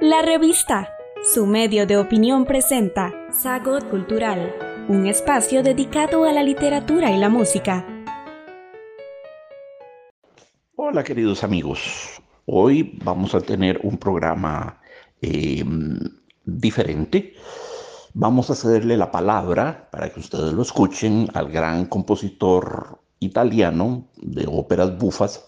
La revista, su medio de opinión presenta Sagot Cultural, un espacio dedicado a la literatura y la música. Hola queridos amigos, hoy vamos a tener un programa em, diferente. Vamos a cederle la palabra para que ustedes lo escuchen al gran compositor italiano de óperas bufas,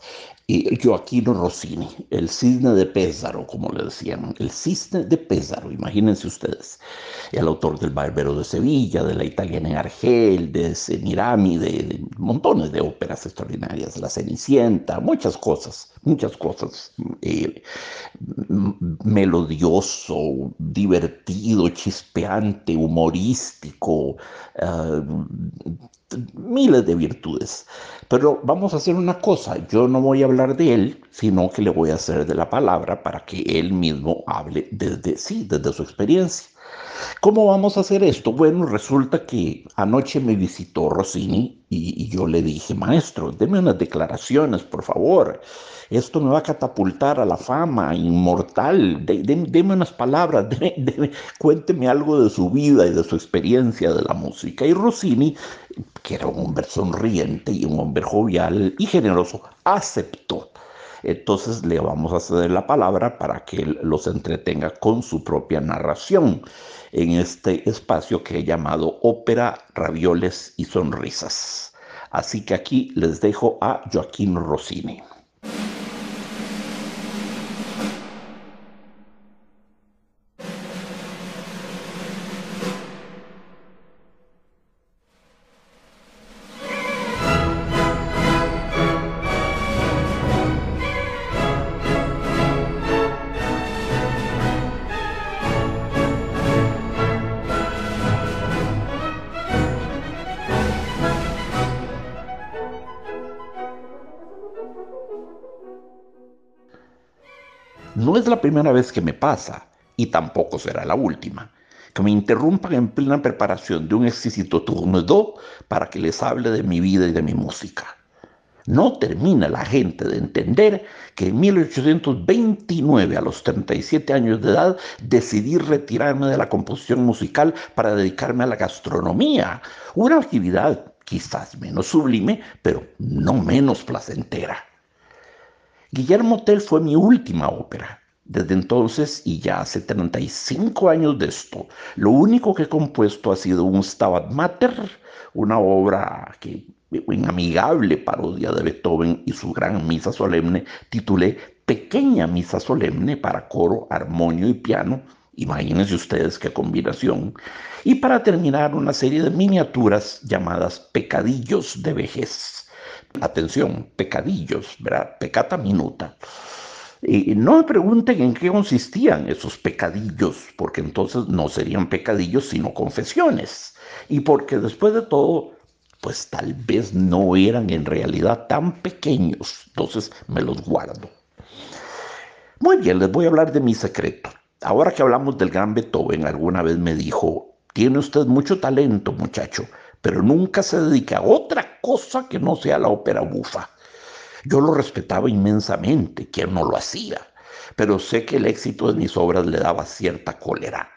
y Rossini, el cisne de Pésaro, como le decían, el cisne de Pésaro, imagínense ustedes, el autor del Barbero de Sevilla, de la Italiana en Argel, de Semirami, de, montones de óperas extraordinarias, La Cenicienta, muchas cosas, muchas cosas, eh, melodioso, divertido, chispeante, humorístico, uh, miles de virtudes. Pero vamos a hacer una cosa, yo no voy a hablar de él, sino que le voy a hacer de la palabra para que él mismo hable desde sí, desde su experiencia. ¿Cómo vamos a hacer esto? Bueno, resulta que anoche me visitó Rossini y, yo le dije, maestro, deme unas declaraciones, por favor. Esto me va a catapultar a la fama inmortal. deme unas palabras, cuénteme algo de su vida y de su experiencia de la música. Y Rossini, que era un hombre sonriente y un hombre jovial y generoso, aceptó. Entonces le vamos a ceder la palabra para que él los entretenga con su propia narración en este espacio que he llamado Ópera, Ravioles y Sonrisas. Así que aquí les dejo a Joaquín Rossini. Es la primera vez que me pasa, y tampoco será la última, que me interrumpan en plena preparación de un exquisito tourne para que les hable de mi vida y de mi música. No termina la gente de entender que en 1829, a los 37 años de edad, decidí retirarme de la composición musical para dedicarme a la gastronomía, una actividad quizás menos sublime, pero no menos placentera. Guillermo Tell fue mi última ópera. Desde entonces, y ya hace 35 años de esto, lo único que he compuesto ha sido un Stabat Mater, una obra que en amigable parodia de Beethoven y su gran misa solemne, titulé Pequeña Misa Solemne para coro, armonio y piano. Imagínense ustedes qué combinación. Y para terminar, una serie de miniaturas llamadas Pecadillos de Vejez atención, pecadillos, ¿verdad? Pecata minuta. No me pregunten en qué consistían esos pecadillos, porque entonces no serían pecadillos sino confesiones. Y porque después de todo, pues tal vez no eran en realidad tan pequeños, entonces me los guardo. Muy bien, les voy a hablar de mi secreto. Ahora que hablamos del gran Beethoven, alguna vez me dijo, tiene usted mucho talento, muchacho, pero nunca se dedica a otra cosa que no sea la ópera bufa. Yo lo respetaba inmensamente, quien no lo hacía, pero sé que el éxito de mis obras le daba cierta cólera.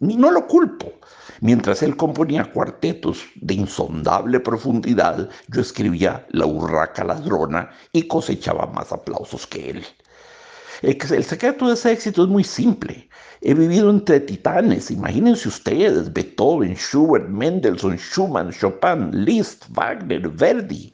Y no lo culpo. Mientras él componía cuartetos de insondable profundidad, yo escribía La urraca ladrona y cosechaba más aplausos que él. El secreto de ese éxito es muy simple. He vivido entre titanes, imagínense ustedes, Beethoven, Schubert, Mendelssohn, Schumann, Chopin, Liszt, Wagner, Verdi.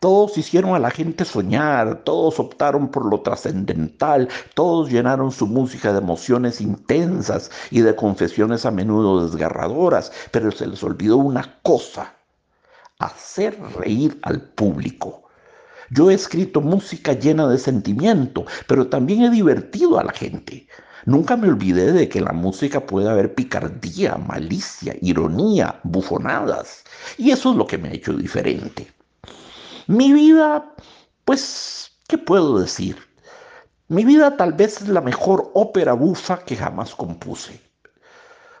Todos hicieron a la gente soñar, todos optaron por lo trascendental, todos llenaron su música de emociones intensas y de confesiones a menudo desgarradoras, pero se les olvidó una cosa, hacer reír al público. Yo he escrito música llena de sentimiento, pero también he divertido a la gente. Nunca me olvidé de que en la música puede haber picardía, malicia, ironía, bufonadas. Y eso es lo que me ha hecho diferente. Mi vida, pues, ¿qué puedo decir? Mi vida tal vez es la mejor ópera bufa que jamás compuse.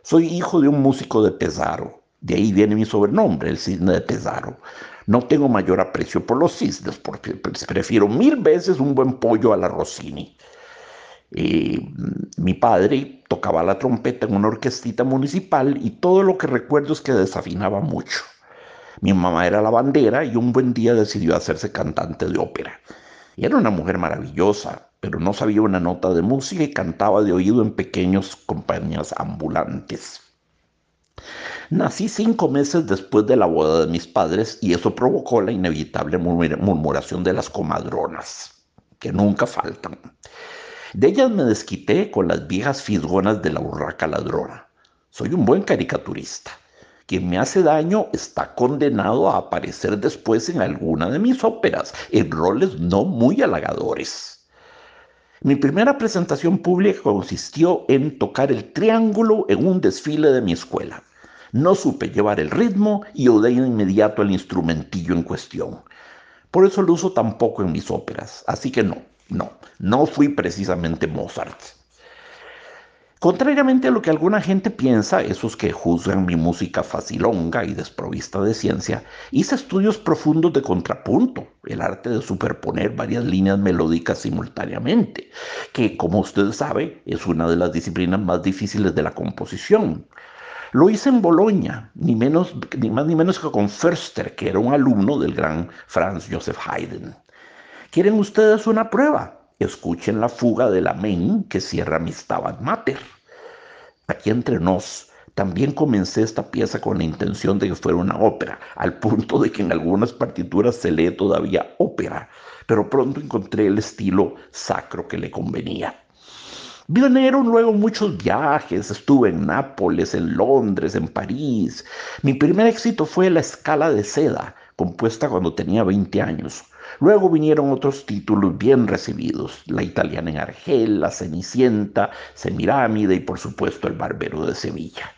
Soy hijo de un músico de Pesaro. De ahí viene mi sobrenombre, el cisne de Pesaro. No tengo mayor aprecio por los cisnes, porque prefiero mil veces un buen pollo a la Rossini. Eh, mi padre tocaba la trompeta en una orquestita municipal y todo lo que recuerdo es que desafinaba mucho. Mi mamá era la bandera y un buen día decidió hacerse cantante de ópera. Era una mujer maravillosa, pero no sabía una nota de música y cantaba de oído en pequeños compañías ambulantes. Nací cinco meses después de la boda de mis padres y eso provocó la inevitable murmuración de las comadronas, que nunca faltan. De ellas me desquité con las viejas fisgonas de la urraca ladrona. Soy un buen caricaturista. Quien me hace daño está condenado a aparecer después en alguna de mis óperas, en roles no muy halagadores. Mi primera presentación pública consistió en tocar el triángulo en un desfile de mi escuela. No supe llevar el ritmo y odié de inmediato el instrumentillo en cuestión. Por eso lo uso tampoco en mis óperas, así que no, no, no fui precisamente Mozart. Contrariamente a lo que alguna gente piensa, esos que juzgan mi música facilonga y desprovista de ciencia, hice estudios profundos de contrapunto, el arte de superponer varias líneas melódicas simultáneamente, que como usted sabe es una de las disciplinas más difíciles de la composición. Lo hice en Bolonia, ni, menos, ni más ni menos que con Förster, que era un alumno del gran Franz Joseph Haydn. ¿Quieren ustedes una prueba? Escuchen la fuga del amén que cierra mi Stabat Mater. Aquí entre nos, también comencé esta pieza con la intención de que fuera una ópera, al punto de que en algunas partituras se lee todavía ópera, pero pronto encontré el estilo sacro que le convenía. Vinieron luego muchos viajes, estuve en Nápoles, en Londres, en París. Mi primer éxito fue La Escala de Seda, compuesta cuando tenía 20 años. Luego vinieron otros títulos bien recibidos, La italiana en Argel, La Cenicienta, Semirámide y por supuesto El Barbero de Sevilla.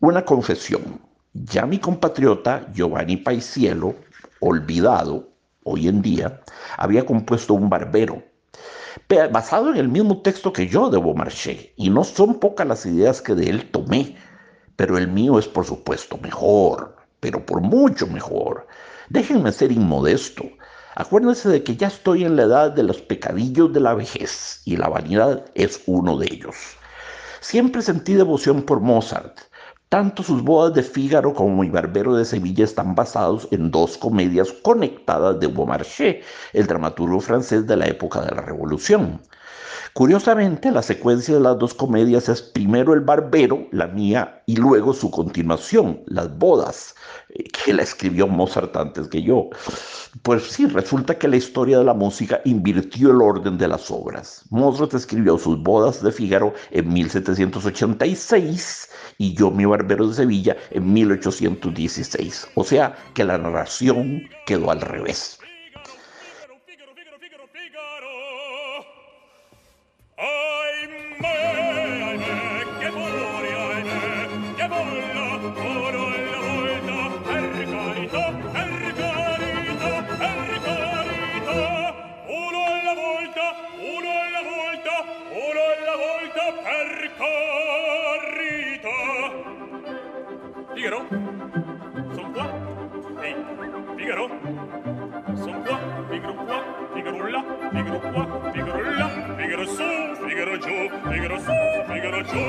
Una confesión, ya mi compatriota Giovanni Paisiello, olvidado hoy en día, había compuesto un barbero, basado en el mismo texto que yo de Beaumarchais, y no son pocas las ideas que de él tomé, pero el mío es por supuesto mejor, pero por mucho mejor. Déjenme ser inmodesto. Acuérdense de que ya estoy en la edad de los pecadillos de la vejez y la vanidad es uno de ellos. Siempre sentí devoción por Mozart. Tanto sus bodas de Fígaro como Mi Barbero de Sevilla están basados en dos comedias conectadas de Beaumarchais, el dramaturgo francés de la época de la Revolución. Curiosamente, la secuencia de las dos comedias es primero El Barbero, la mía, y luego su continuación, Las Bodas, eh, que la escribió Mozart antes que yo. Pues sí, resulta que la historia de la música invirtió el orden de las obras. Mozart escribió sus Bodas de Fígaro en 1786 y yo mi Barbero de Sevilla en 1816. O sea que la narración quedó al revés. Figaro Son qua Ehi Figaro Son qua Figaro qua Figaro là Figaro qua Figaro là Figaro su. Figaro giù Figaro su. Figaro giù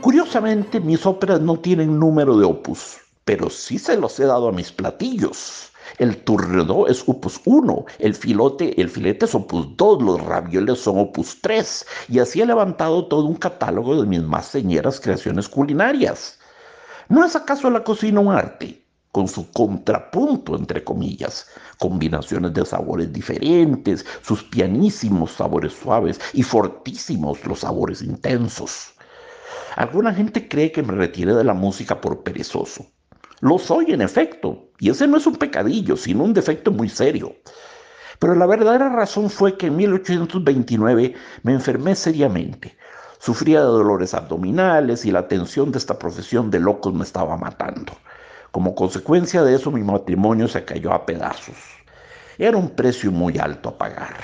Curiosamente mis óperas no tienen número de opus, pero sí se los he dado a mis platillos. El turredó es opus 1, el filote, el filete es opus 2, los ravioles son opus 3, y así he levantado todo un catálogo de mis más señeras creaciones culinarias. ¿No es acaso la cocina un arte? Con su contrapunto, entre comillas, combinaciones de sabores diferentes, sus pianísimos sabores suaves y fortísimos los sabores intensos. Alguna gente cree que me retiré de la música por perezoso. Lo soy, en efecto, y ese no es un pecadillo, sino un defecto muy serio. Pero la verdadera razón fue que en 1829 me enfermé seriamente. Sufría de dolores abdominales y la tensión de esta profesión de locos me estaba matando. Como consecuencia de eso mi matrimonio se cayó a pedazos. Era un precio muy alto a pagar.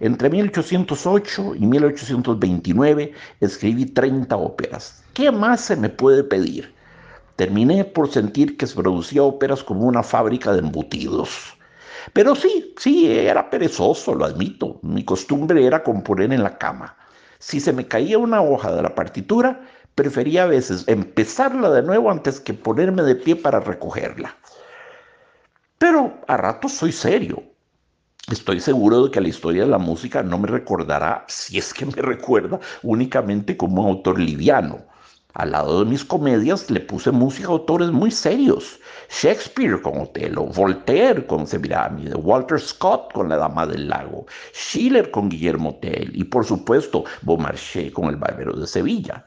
Entre 1808 y 1829 escribí 30 óperas. ¿Qué más se me puede pedir? Terminé por sentir que se producía óperas como una fábrica de embutidos. Pero sí, sí, era perezoso, lo admito. Mi costumbre era componer en la cama. Si se me caía una hoja de la partitura, prefería a veces empezarla de nuevo antes que ponerme de pie para recogerla. Pero a ratos soy serio. Estoy seguro de que la historia de la música no me recordará, si es que me recuerda, únicamente como un autor liviano. Al lado de mis comedias le puse música a autores muy serios. Shakespeare con Otelo, Voltaire con Semirami, Walter Scott con La Dama del Lago, Schiller con Guillermo Tell y por supuesto Beaumarchais con El Barbero de Sevilla.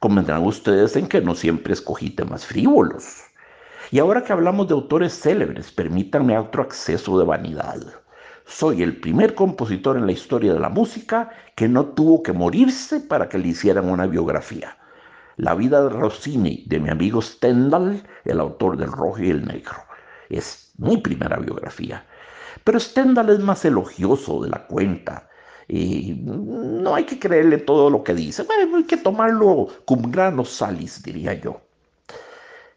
Convendrán ustedes en que no siempre escogí temas frívolos. Y ahora que hablamos de autores célebres, permítanme otro acceso de vanidad. Soy el primer compositor en la historia de la música que no tuvo que morirse para que le hicieran una biografía. La vida de Rossini, de mi amigo Stendhal, el autor del Rojo y el Negro. Es mi primera biografía. Pero Stendhal es más elogioso de la cuenta. Y no hay que creerle todo lo que dice. Bueno, hay que tomarlo cum grano salis, diría yo.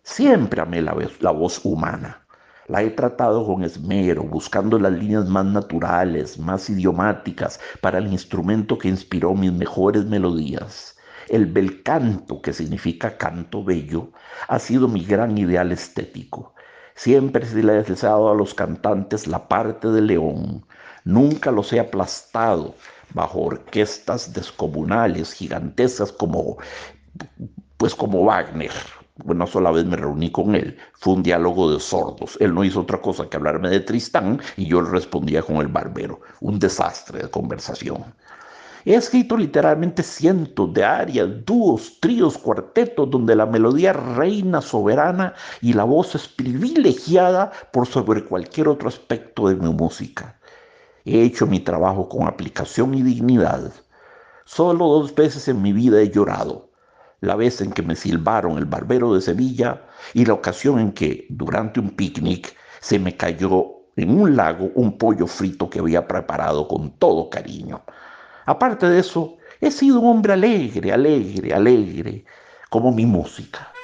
Siempre amé la, la voz humana. La he tratado con esmero, buscando las líneas más naturales, más idiomáticas para el instrumento que inspiró mis mejores melodías. El bel canto, que significa canto bello, ha sido mi gran ideal estético. Siempre se le he deseado a los cantantes la parte de león. Nunca los he aplastado bajo orquestas descomunales, gigantescas como, pues como Wagner una sola vez me reuní con él, fue un diálogo de sordos. Él no hizo otra cosa que hablarme de Tristán y yo le respondía con el barbero. Un desastre de conversación. He escrito literalmente cientos de arias, dúos, tríos, cuartetos, donde la melodía reina soberana y la voz es privilegiada por sobre cualquier otro aspecto de mi música. He hecho mi trabajo con aplicación y dignidad. Solo dos veces en mi vida he llorado la vez en que me silbaron el barbero de Sevilla y la ocasión en que, durante un picnic, se me cayó en un lago un pollo frito que había preparado con todo cariño. Aparte de eso, he sido un hombre alegre, alegre, alegre, como mi música.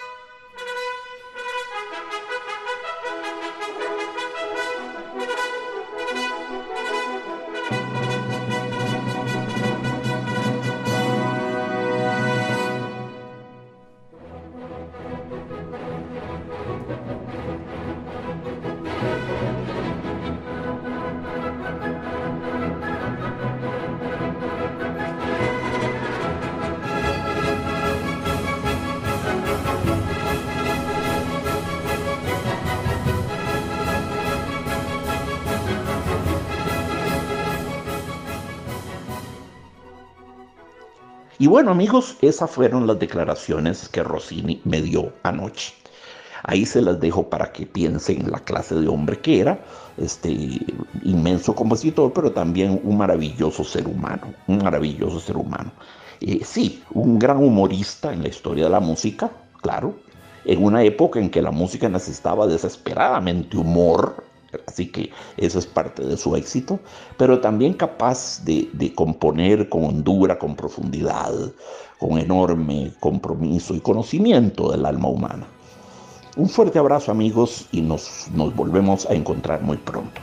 Y bueno amigos, esas fueron las declaraciones que Rossini me dio anoche. Ahí se las dejo para que piensen en la clase de hombre que era, este inmenso compositor, pero también un maravilloso ser humano, un maravilloso ser humano. Eh, sí, un gran humorista en la historia de la música, claro, en una época en que la música necesitaba desesperadamente humor, Así que eso es parte de su éxito, pero también capaz de, componer con hondura, con profundidad, con enorme compromiso y conocimiento del alma humana. Un fuerte abrazo amigos y nos volvemos a encontrar muy pronto.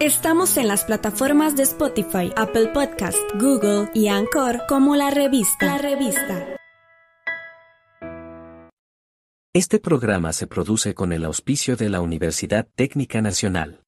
Estamos en las plataformas de Spotify, Apple Podcast, Google y Anchor como la revista. La revista. Este programa se produce con el auspicio de la Universidad Técnica Nacional.